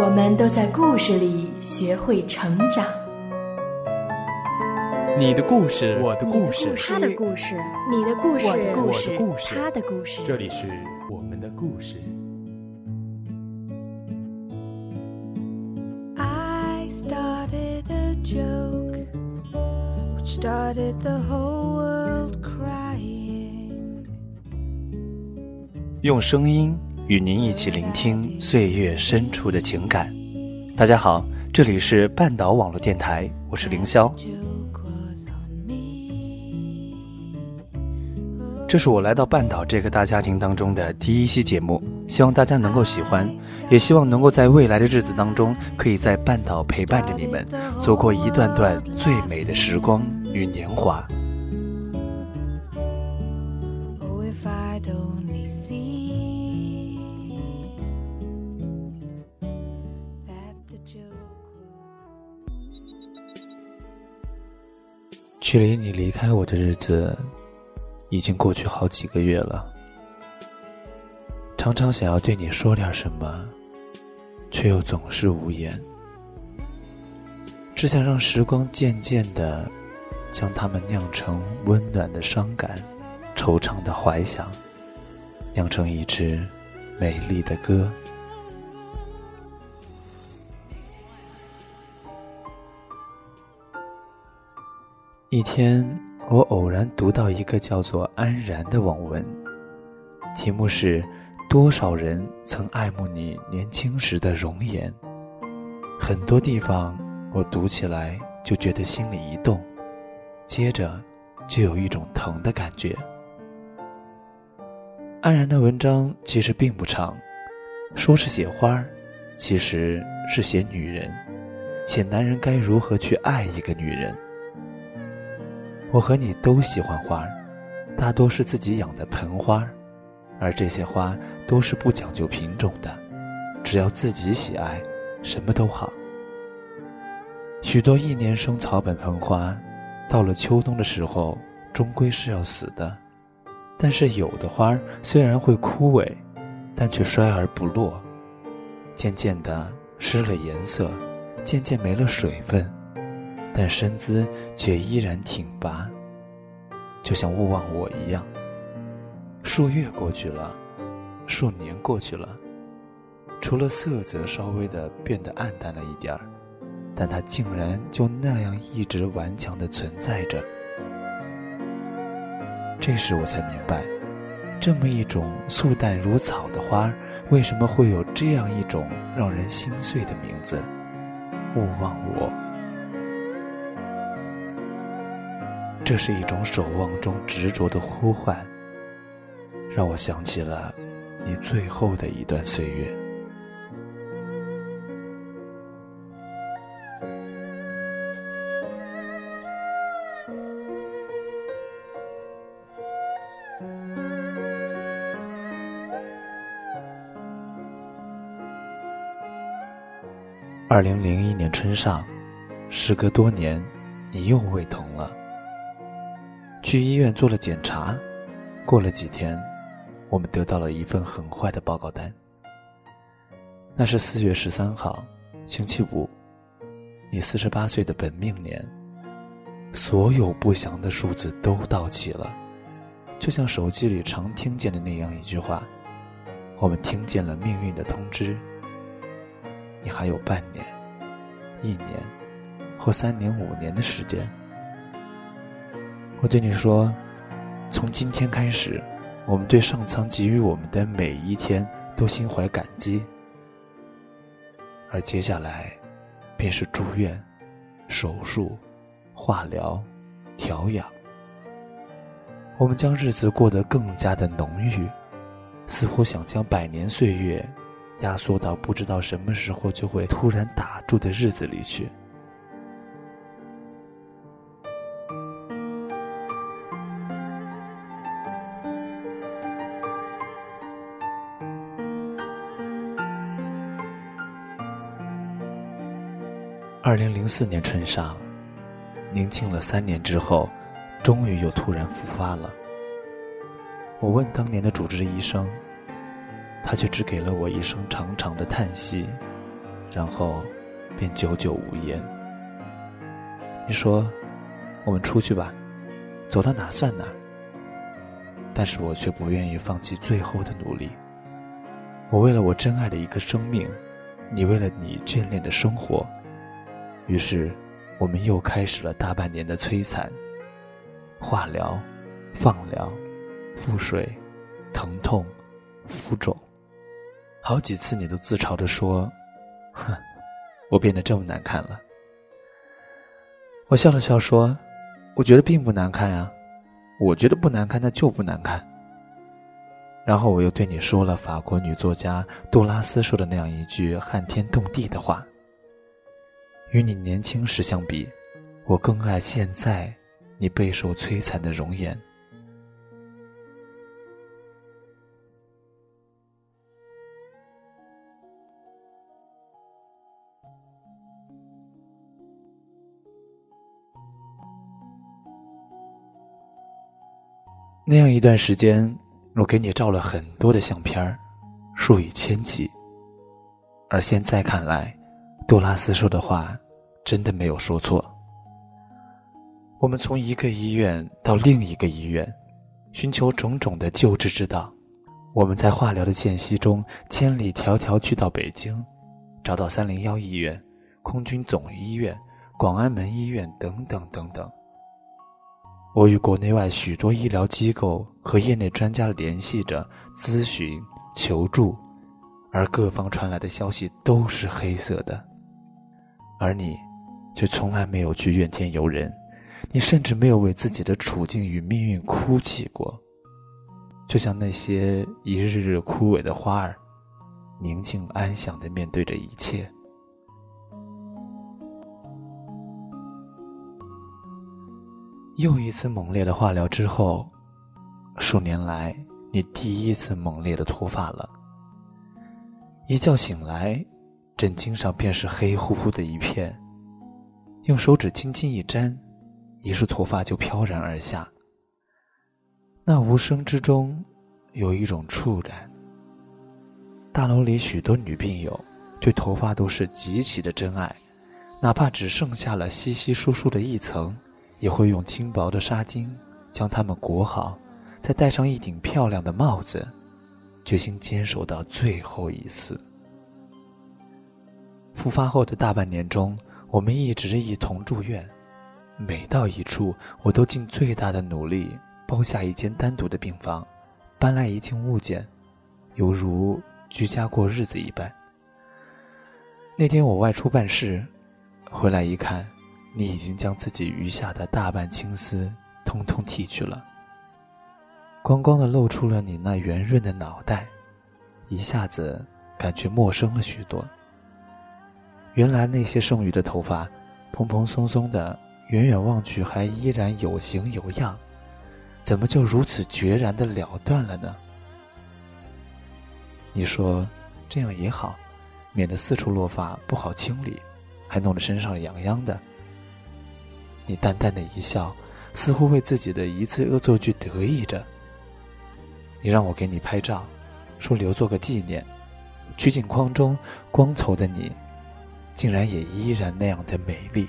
我们都在故事里学会成长。你的故事，我的故事，他的故事，你的故事，我的故事，他的故事。这里是我们的故事 i started a joke started the whole world crying。用声音。与您一起聆听岁月深处的情感。大家好，这里是半岛网络电台，我是凌霄。这是我来到半岛这个大家庭当中的第一期节目，希望大家能够喜欢，也希望能够在未来的日子当中，可以在半岛陪伴着你们，走过一段段最美的时光与年华。距离你离开我的日子，已经过去好几个月了。常常想要对你说点什么，却又总是无言。只想让时光渐渐的，将它们酿成温暖的伤感，惆怅的怀想，酿成一支美丽的歌。一天，我偶然读到一个叫做“安然”的网文，题目是“多少人曾爱慕你年轻时的容颜”。很多地方我读起来就觉得心里一动，接着就有一种疼的感觉。安然的文章其实并不长，说是写花儿，其实是写女人，写男人该如何去爱一个女人。我和你都喜欢花，大多是自己养的盆花，而这些花都是不讲究品种的，只要自己喜爱，什么都好。许多一年生草本盆花，到了秋冬的时候，终归是要死的。但是有的花虽然会枯萎，但却衰而不落，渐渐的失了颜色，渐渐没了水分。但身姿却依然挺拔，就像勿忘我一样。数月过去了，数年过去了，除了色泽稍微的变得暗淡了一点儿，但它竟然就那样一直顽强的存在着。这时我才明白，这么一种素淡如草的花，为什么会有这样一种让人心碎的名字——勿忘我。这是一种守望中执着的呼唤，让我想起了你最后的一段岁月。二零零一年春上，时隔多年，你又胃疼了。去医院做了检查，过了几天，我们得到了一份很坏的报告单。那是四月十三号，星期五，你四十八岁的本命年。所有不祥的数字都到齐了，就像手机里常听见的那样一句话：“我们听见了命运的通知。”你还有半年、一年或三年、五年的时间。我对你说，从今天开始，我们对上苍给予我们的每一天都心怀感激。而接下来，便是住院、手术、化疗、调养。我们将日子过得更加的浓郁，似乎想将百年岁月压缩到不知道什么时候就会突然打住的日子里去。二零零四年春上，宁静了三年之后，终于又突然复发了。我问当年的主治医生，他却只给了我一声长长的叹息，然后便久久无言。你说，我们出去吧，走到哪算哪。但是我却不愿意放弃最后的努力。我为了我真爱的一个生命，你为了你眷恋的生活。于是，我们又开始了大半年的摧残。化疗、放疗、腹水、疼痛、浮肿，好几次你都自嘲着说：“哼，我变得这么难看了。”我笑了笑说：“我觉得并不难看呀，我觉得不难看，那就不难看。”然后我又对你说了法国女作家杜拉斯说的那样一句撼天动地的话。与你年轻时相比，我更爱现在你备受摧残的容颜。那样一段时间，我给你照了很多的相片儿，数以千计。而现在看来，杜拉斯说的话，真的没有说错。我们从一个医院到另一个医院，寻求种种的救治之道。我们在化疗的间隙中，千里迢迢去到北京，找到三零幺医院、空军总医院、广安门医院等等等等。我与国内外许多医疗机构和业内专家联系着，咨询、求助，而各方传来的消息都是黑色的。而你，却从来没有去怨天尤人，你甚至没有为自己的处境与命运哭泣过，就像那些一日日枯萎的花儿，宁静安详地面对着一切。又一次猛烈的化疗之后，数年来你第一次猛烈的脱发了。一觉醒来。枕巾上便是黑乎乎的一片，用手指轻轻一沾，一束头发就飘然而下。那无声之中，有一种触感。大楼里许多女病友，对头发都是极其的珍爱，哪怕只剩下了稀稀疏疏的一层，也会用轻薄的纱巾将它们裹好，再戴上一顶漂亮的帽子，决心坚守到最后一丝。复发后的大半年中，我们一直一同住院。每到一处，我都尽最大的努力包下一间单独的病房，搬来一件物件，犹如居家过日子一般。那天我外出办事，回来一看，你已经将自己余下的大半青丝通通剃去了，光光的露出了你那圆润的脑袋，一下子感觉陌生了许多。原来那些剩余的头发，蓬蓬松松的，远远望去还依然有形有样，怎么就如此决然的了断了呢？你说这样也好，免得四处落发不好清理，还弄得身上痒痒的。你淡淡的一笑，似乎为自己的一次恶作剧得意着。你让我给你拍照，说留作个纪念。取景框中光头的你。竟然也依然那样的美丽。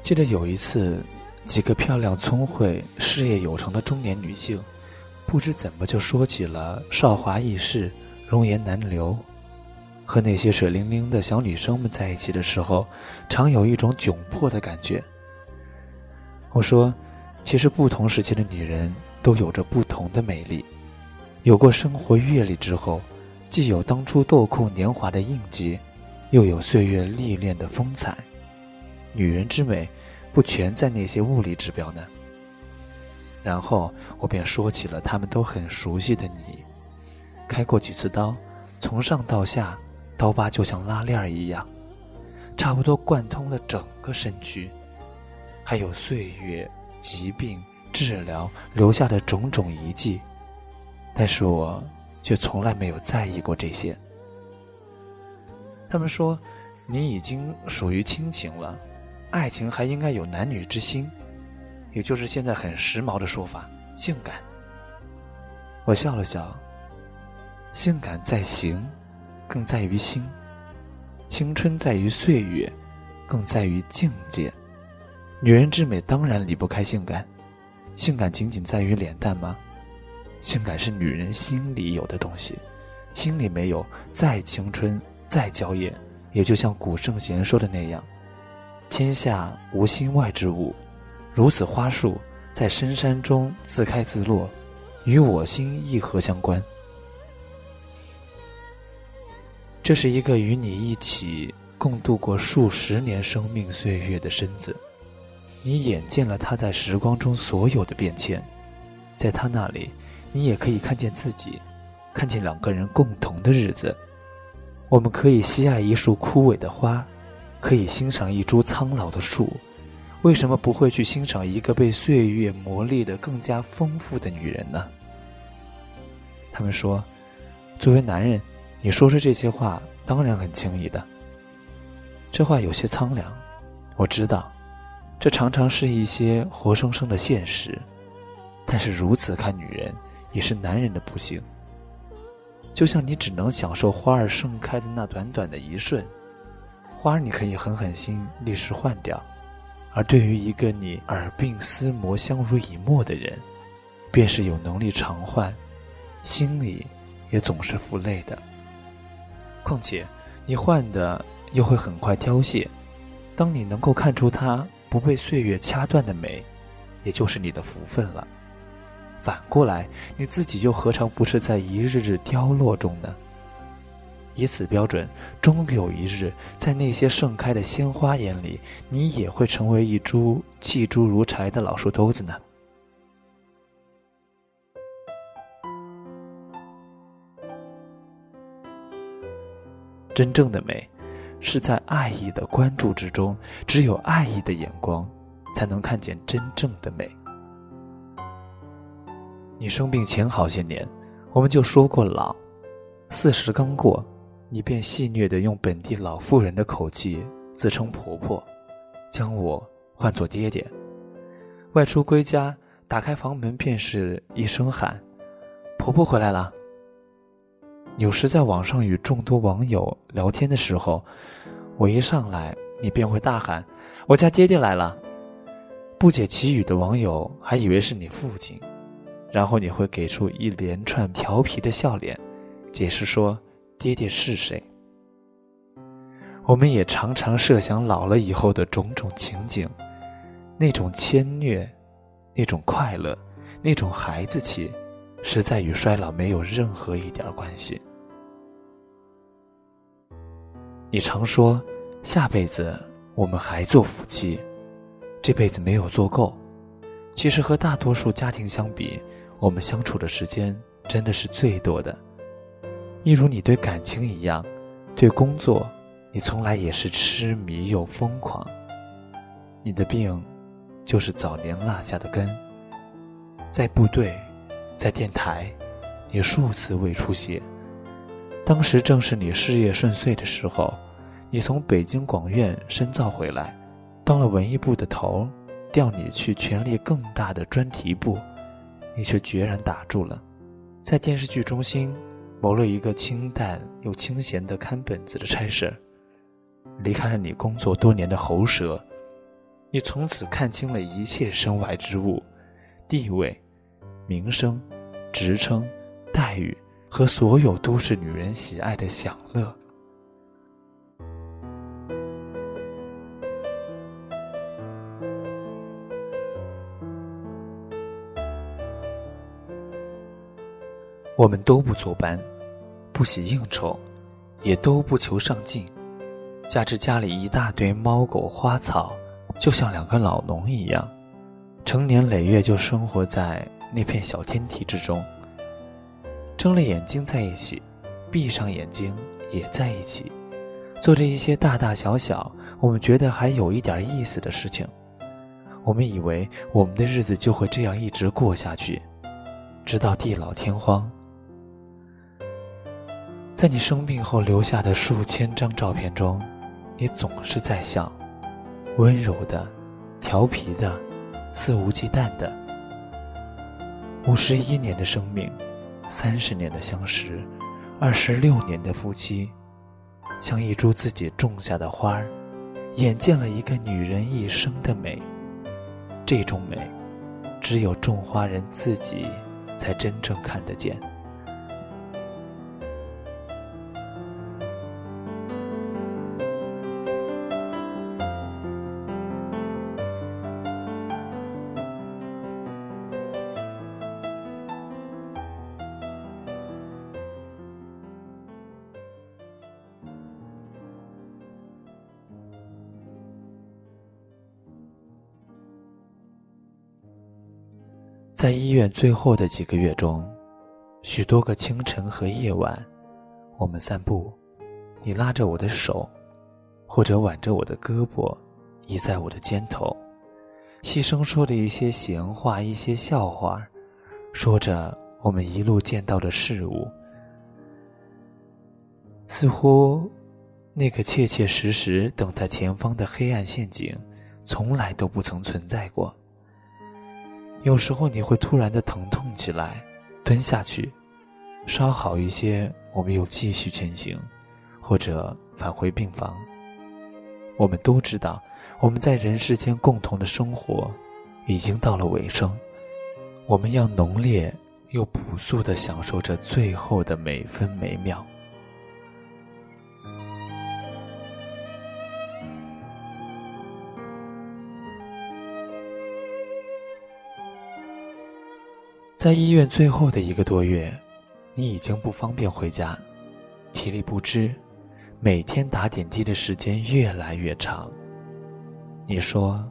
记得有一次，几个漂亮、聪慧、事业有成的中年女性，不知怎么就说起了少华易逝、容颜难留。和那些水灵灵的小女生们在一起的时候，常有一种窘迫的感觉。我说，其实不同时期的女人都有着不同的美丽。有过生活阅历之后，既有当初豆蔻年华的印记，又有岁月历练的风采。女人之美，不全在那些物理指标呢？然后我便说起了他们都很熟悉的你，开过几次刀，从上到下，刀疤就像拉链一样，差不多贯通了整个身躯，还有岁月、疾病、治疗留下的种种遗迹，但是我却从来没有在意过这些。他们说，你已经属于亲情了，爱情还应该有男女之心。也就是现在很时髦的说法，性感。我笑了笑。性感在形，更在于心；青春在于岁月，更在于境界。女人之美当然离不开性感，性感仅仅在于脸蛋吗？性感是女人心里有的东西，心里没有，再青春再娇艳，也就像古圣贤说的那样：“天下无心外之物。”如此花树在深山中自开自落，与我心亦何相关？这是一个与你一起共度过数十年生命岁月的身子，你眼见了他在时光中所有的变迁，在他那里，你也可以看见自己，看见两个人共同的日子。我们可以喜爱一束枯萎的花，可以欣赏一株苍老的树。为什么不会去欣赏一个被岁月磨砺的更加丰富的女人呢？他们说，作为男人，你说出这些话当然很轻易的。这话有些苍凉，我知道，这常常是一些活生生的现实。但是如此看女人，也是男人的不幸。就像你只能享受花儿盛开的那短短的一瞬，花儿你可以狠狠心，立时换掉。而对于一个你耳鬓厮磨、相濡以沫的人，便是有能力偿还，心里也总是负累的。况且，你换的又会很快凋谢。当你能够看出它不被岁月掐断的美，也就是你的福分了。反过来，你自己又何尝不是在一日日凋落中呢？以此标准，终有一日，在那些盛开的鲜花眼里，你也会成为一株弃诸如柴的老树兜子呢。真正的美，是在爱意的关注之中，只有爱意的眼光，才能看见真正的美。你生病前好些年，我们就说过老，四十刚过。你便戏谑地用本地老妇人的口气自称婆婆，将我唤作爹爹。外出归家，打开房门便是一声喊：“婆婆回来了。”有时在网上与众多网友聊天的时候，我一上来，你便会大喊：“我家爹爹来了。”不解其语的网友还以为是你父亲，然后你会给出一连串调皮的笑脸，解释说。爹爹是谁？我们也常常设想老了以后的种种情景，那种牵虐，那种快乐，那种孩子气，实在与衰老没有任何一点关系。你常说下辈子我们还做夫妻，这辈子没有做够。其实和大多数家庭相比，我们相处的时间真的是最多的。一如你对感情一样，对工作，你从来也是痴迷又疯狂。你的病，就是早年落下的根。在部队，在电台，你数次胃出血。当时正是你事业顺遂的时候，你从北京广院深造回来，当了文艺部的头，调你去权力更大的专题部，你却决然打住了，在电视剧中心。谋了一个清淡又清闲的看本子的差事，离开了你工作多年的喉舌，你从此看清了一切身外之物，地位、名声、职称、待遇和所有都市女人喜爱的享乐。我们都不坐班，不喜应酬，也都不求上进，加之家里一大堆猫狗花草，就像两个老农一样，成年累月就生活在那片小天地之中，睁了眼睛在一起，闭上眼睛也在一起，做着一些大大小小我们觉得还有一点意思的事情。我们以为我们的日子就会这样一直过下去，直到地老天荒。在你生病后留下的数千张照片中，你总是在笑，温柔的，调皮的。肆无忌惮的，五十一年的生命，三十年的相识，二十六年的夫妻，像一株自己种下的花儿，眼见了一个女人一生的美。这种美，只有种花人自己才真正看得见。在最后的几个月中，许多个清晨和夜晚，我们散步，你拉着我的手，或者挽着我的胳膊，倚在我的肩头，细声说着一些闲话，一些笑话，说着我们一路见到的事物，似乎那个切切实实等在前方的黑暗陷阱，从来都不曾存在过。有时候你会突然的疼痛起来，蹲下去，稍好一些，我们又继续前行，或者返回病房。我们都知道，我们在人世间共同的生活已经到了尾声，我们要浓烈又朴素的享受着最后的每分每秒。在医院最后的一个多月，你已经不方便回家，体力不支，每天打点滴的时间越来越长。你说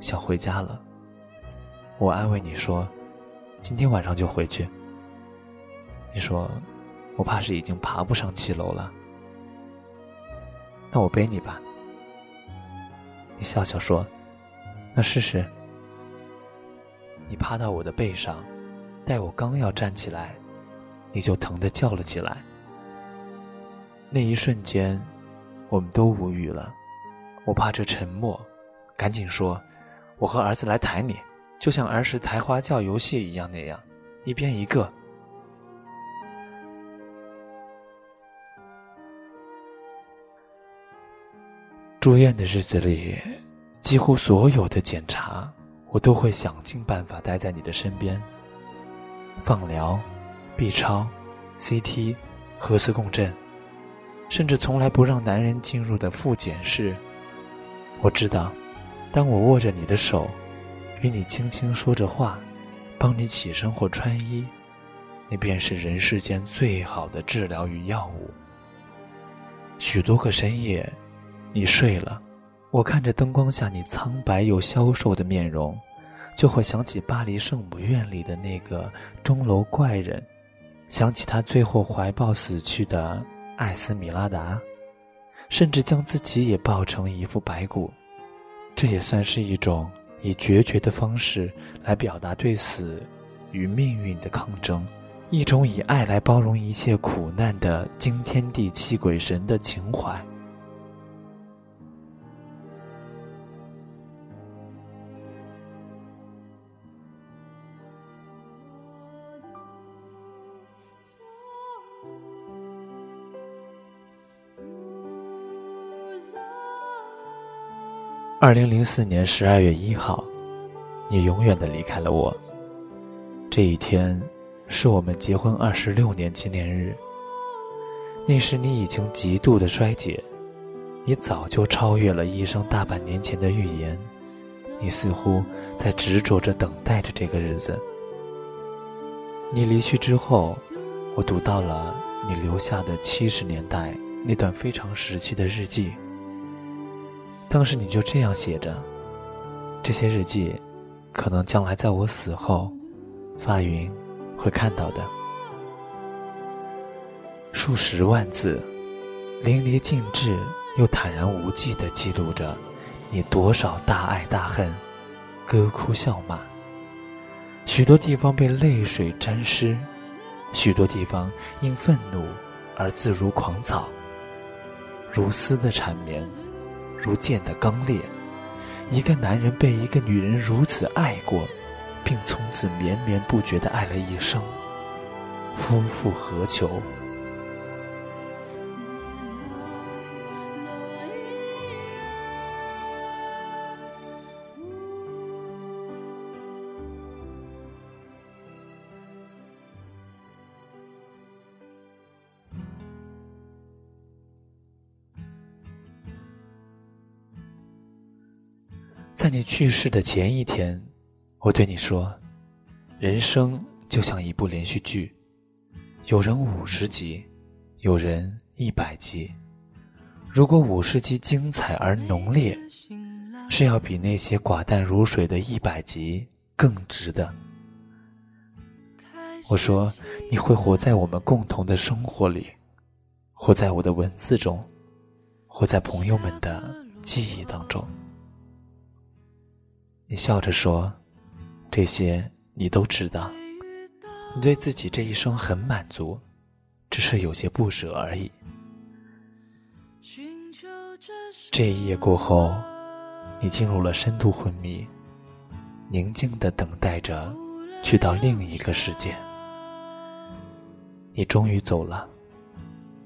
想回家了，我安慰你说今天晚上就回去。你说我怕是已经爬不上七楼了，那我背你吧。你笑笑说那试试。你趴到我的背上。待我刚要站起来，你就疼得叫了起来。那一瞬间，我们都无语了。我怕这沉默，赶紧说：“我和儿子来抬你，就像儿时抬花轿游戏一样那样，一边一个。”住院的日子里，几乎所有的检查，我都会想尽办法待在你的身边。放疗、B 超、CT、核磁共振，甚至从来不让男人进入的复检室。我知道，当我握着你的手，与你轻轻说着话，帮你起身或穿衣，那便是人世间最好的治疗与药物。许多个深夜，你睡了，我看着灯光下你苍白又消瘦的面容。就会想起巴黎圣母院里的那个钟楼怪人，想起他最后怀抱死去的艾斯米拉达，甚至将自己也抱成一副白骨。这也算是一种以决绝的方式来表达对死与命运的抗争，一种以爱来包容一切苦难的惊天地泣鬼神的情怀。二零零四年十二月一号，你永远的离开了我。这一天，是我们结婚二十六年纪念日。那时你已经极度的衰竭，你早就超越了医生大半年前的预言。你似乎在执着着等待着这个日子。你离去之后，我读到了你留下的七十年代那段非常时期的日记。当时你就这样写着，这些日记可能将来在我死后，发云会看到的。数十万字，淋漓尽致又坦然无忌地记录着你多少大爱大恨、歌哭笑骂。许多地方被泪水沾湿，许多地方因愤怒而自如狂草。如丝的缠绵，如剑的刚烈。一个男人被一个女人如此爱过，并从此绵绵不绝地爱了一生，夫复何求？你去世的前一天，我对你说：“人生就像一部连续剧，有人五十集，有人一百集。如果五十集精彩而浓烈，是要比那些寡淡如水的一百集更值得。”我说：“你会活在我们共同的生活里，活在我的文字中，活在朋友们的记忆当中。”你笑着说：“这些你都知道，你对自己这一生很满足，只是有些不舍而已。”这一夜过后，你进入了深度昏迷，宁静的等待着去到另一个世界。你终于走了，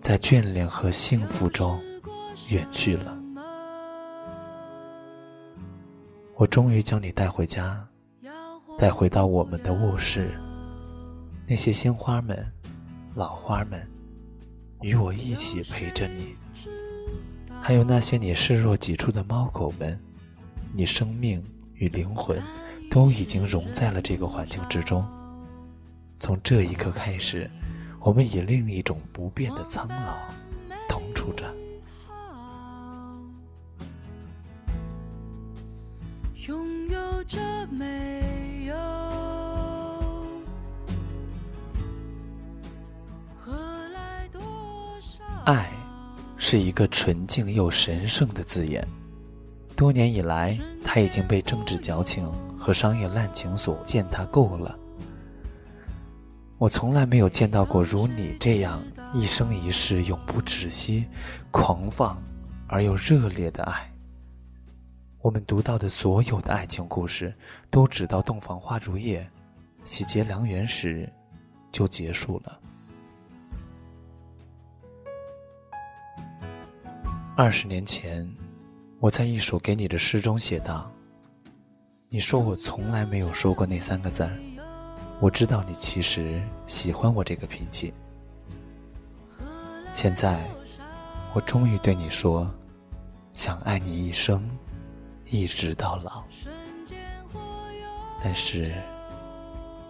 在眷恋和幸福中远去了。我终于将你带回家，带回到我们的卧室。那些鲜花们、老花们，与我一起陪着你。还有那些你视若己出的猫狗们，你生命与灵魂都已经融在了这个环境之中。从这一刻开始，我们以另一种不变的苍老同处着。拥有着没有。爱是一个纯净又神圣的字眼，多年以来，它已经被政治矫情和商业滥情所践踏够了。我从来没有见到过如你这样一生一世永不止息、狂放而又热烈的爱。我们读到的所有的爱情故事，都只到洞房花烛夜、喜结良缘时就结束了。二十年前，我在一首给你的诗中写道：“你说我从来没有说过那三个字儿，我知道你其实喜欢我这个脾气。现在，我终于对你说，想爱你一生。”一直到老，但是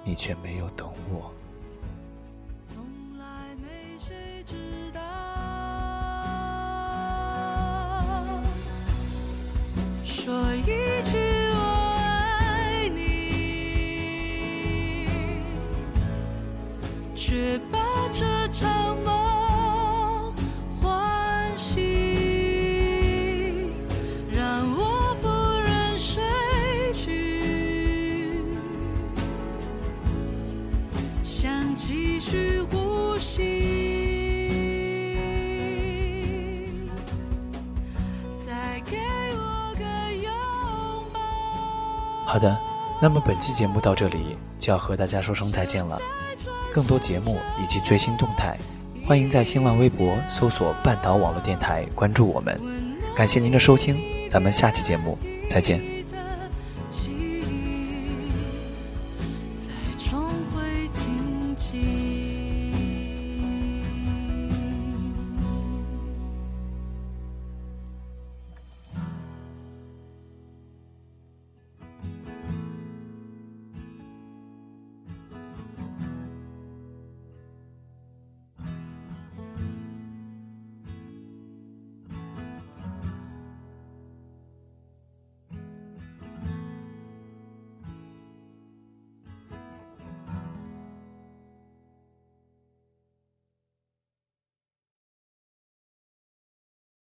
你却没有等我。从来没谁知那么本期节目到这里就要和大家说声再见了。更多节目以及最新动态，欢迎在新浪微博搜索“半岛网络电台”关注我们。感谢您的收听，咱们下期节目再见。